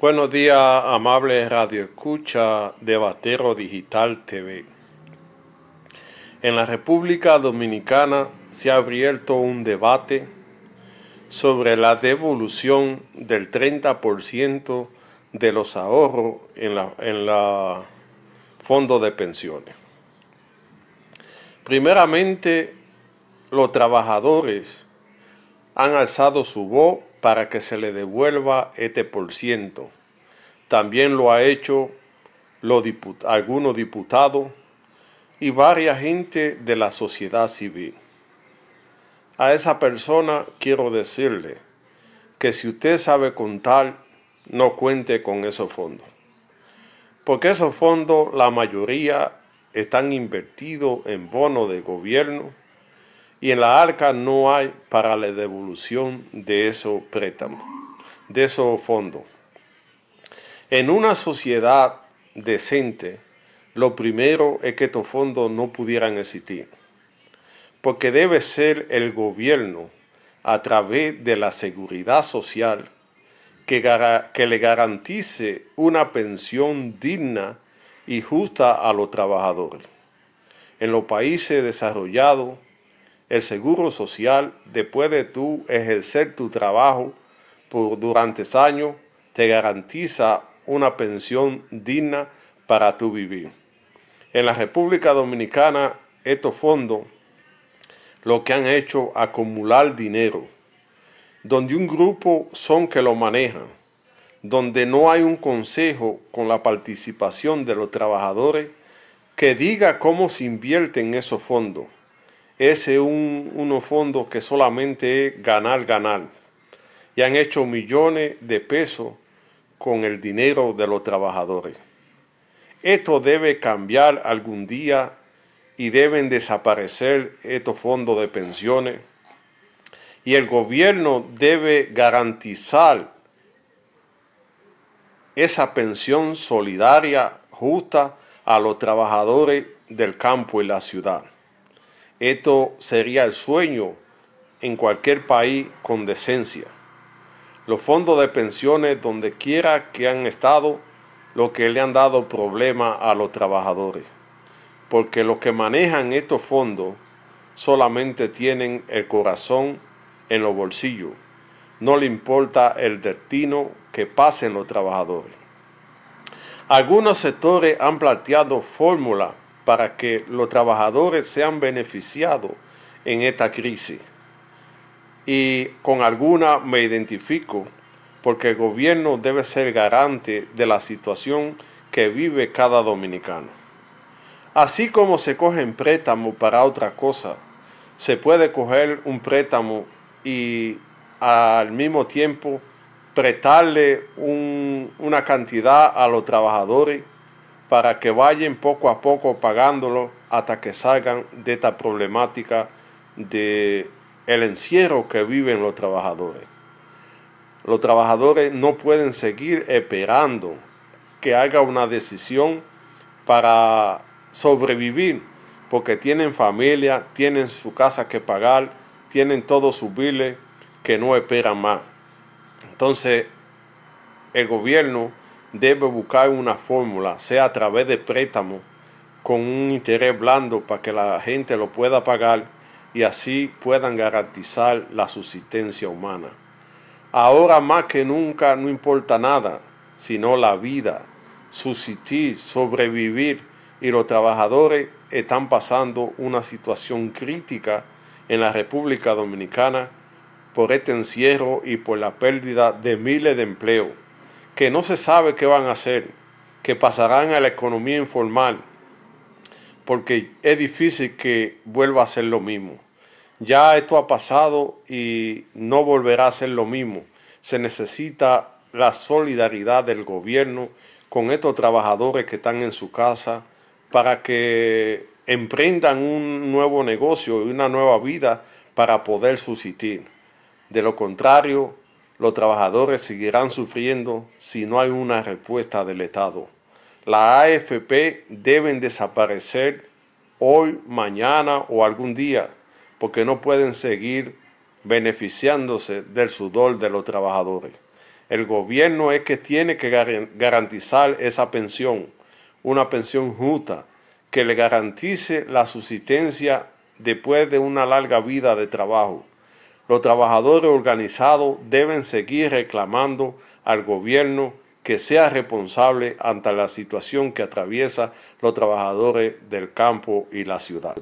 Buenos días, amable Radio Escucha de Batero Digital TV. En la República Dominicana se ha abierto un debate sobre la devolución del 30% de los ahorros en la, en la fondo de pensiones. Primeramente, los trabajadores han alzado su voz para que se le devuelva este por ciento. También lo ha hecho algunos diputados y varias gente de la sociedad civil. A esa persona quiero decirle que si usted sabe contar, no cuente con esos fondos. Porque esos fondos, la mayoría están invertidos en bonos de gobierno y en la arca no hay para la devolución de esos préstamos, de esos fondos. En una sociedad decente, lo primero es que estos fondos no pudieran existir, porque debe ser el gobierno a través de la seguridad social que, que le garantice una pensión digna y justa a los trabajadores. En los países desarrollados, el seguro social, después de tú ejercer tu trabajo por, durante años, te garantiza una pensión digna para tu vivir. En la República Dominicana, estos fondos lo que han hecho acumular dinero, donde un grupo son que lo manejan, donde no hay un consejo con la participación de los trabajadores que diga cómo se invierte en esos fondos es un, unos fondos que solamente es ganar, ganar. Y han hecho millones de pesos con el dinero de los trabajadores. Esto debe cambiar algún día y deben desaparecer estos fondos de pensiones. Y el gobierno debe garantizar esa pensión solidaria justa a los trabajadores del campo y la ciudad. Esto sería el sueño en cualquier país con decencia. Los fondos de pensiones, donde quiera que han estado, lo que le han dado problema a los trabajadores. Porque los que manejan estos fondos solamente tienen el corazón en los bolsillos. No le importa el destino que pasen los trabajadores. Algunos sectores han planteado fórmulas para que los trabajadores sean beneficiados en esta crisis. Y con alguna me identifico porque el gobierno debe ser garante de la situación que vive cada dominicano. Así como se cogen préstamos para otra cosa, se puede coger un préstamo y al mismo tiempo prestarle una cantidad a los trabajadores para que vayan poco a poco pagándolo hasta que salgan de esta problemática de el encierro que viven los trabajadores. Los trabajadores no pueden seguir esperando que haga una decisión para sobrevivir, porque tienen familia, tienen su casa que pagar, tienen todos sus biles que no esperan más. Entonces, el gobierno debe buscar una fórmula, sea a través de préstamo, con un interés blando para que la gente lo pueda pagar y así puedan garantizar la subsistencia humana. Ahora más que nunca no importa nada, sino la vida, subsistir, sobrevivir y los trabajadores están pasando una situación crítica en la República Dominicana por este encierro y por la pérdida de miles de empleos que no se sabe qué van a hacer, que pasarán a la economía informal, porque es difícil que vuelva a ser lo mismo. Ya esto ha pasado y no volverá a ser lo mismo. Se necesita la solidaridad del gobierno con estos trabajadores que están en su casa para que emprendan un nuevo negocio y una nueva vida para poder subsistir. De lo contrario, los trabajadores seguirán sufriendo si no hay una respuesta del Estado. La AFP deben desaparecer hoy, mañana o algún día, porque no pueden seguir beneficiándose del sudor de los trabajadores. El gobierno es que tiene que garantizar esa pensión, una pensión justa, que le garantice la subsistencia después de una larga vida de trabajo. Los trabajadores organizados deben seguir reclamando al gobierno que sea responsable ante la situación que atraviesa los trabajadores del campo y la ciudad.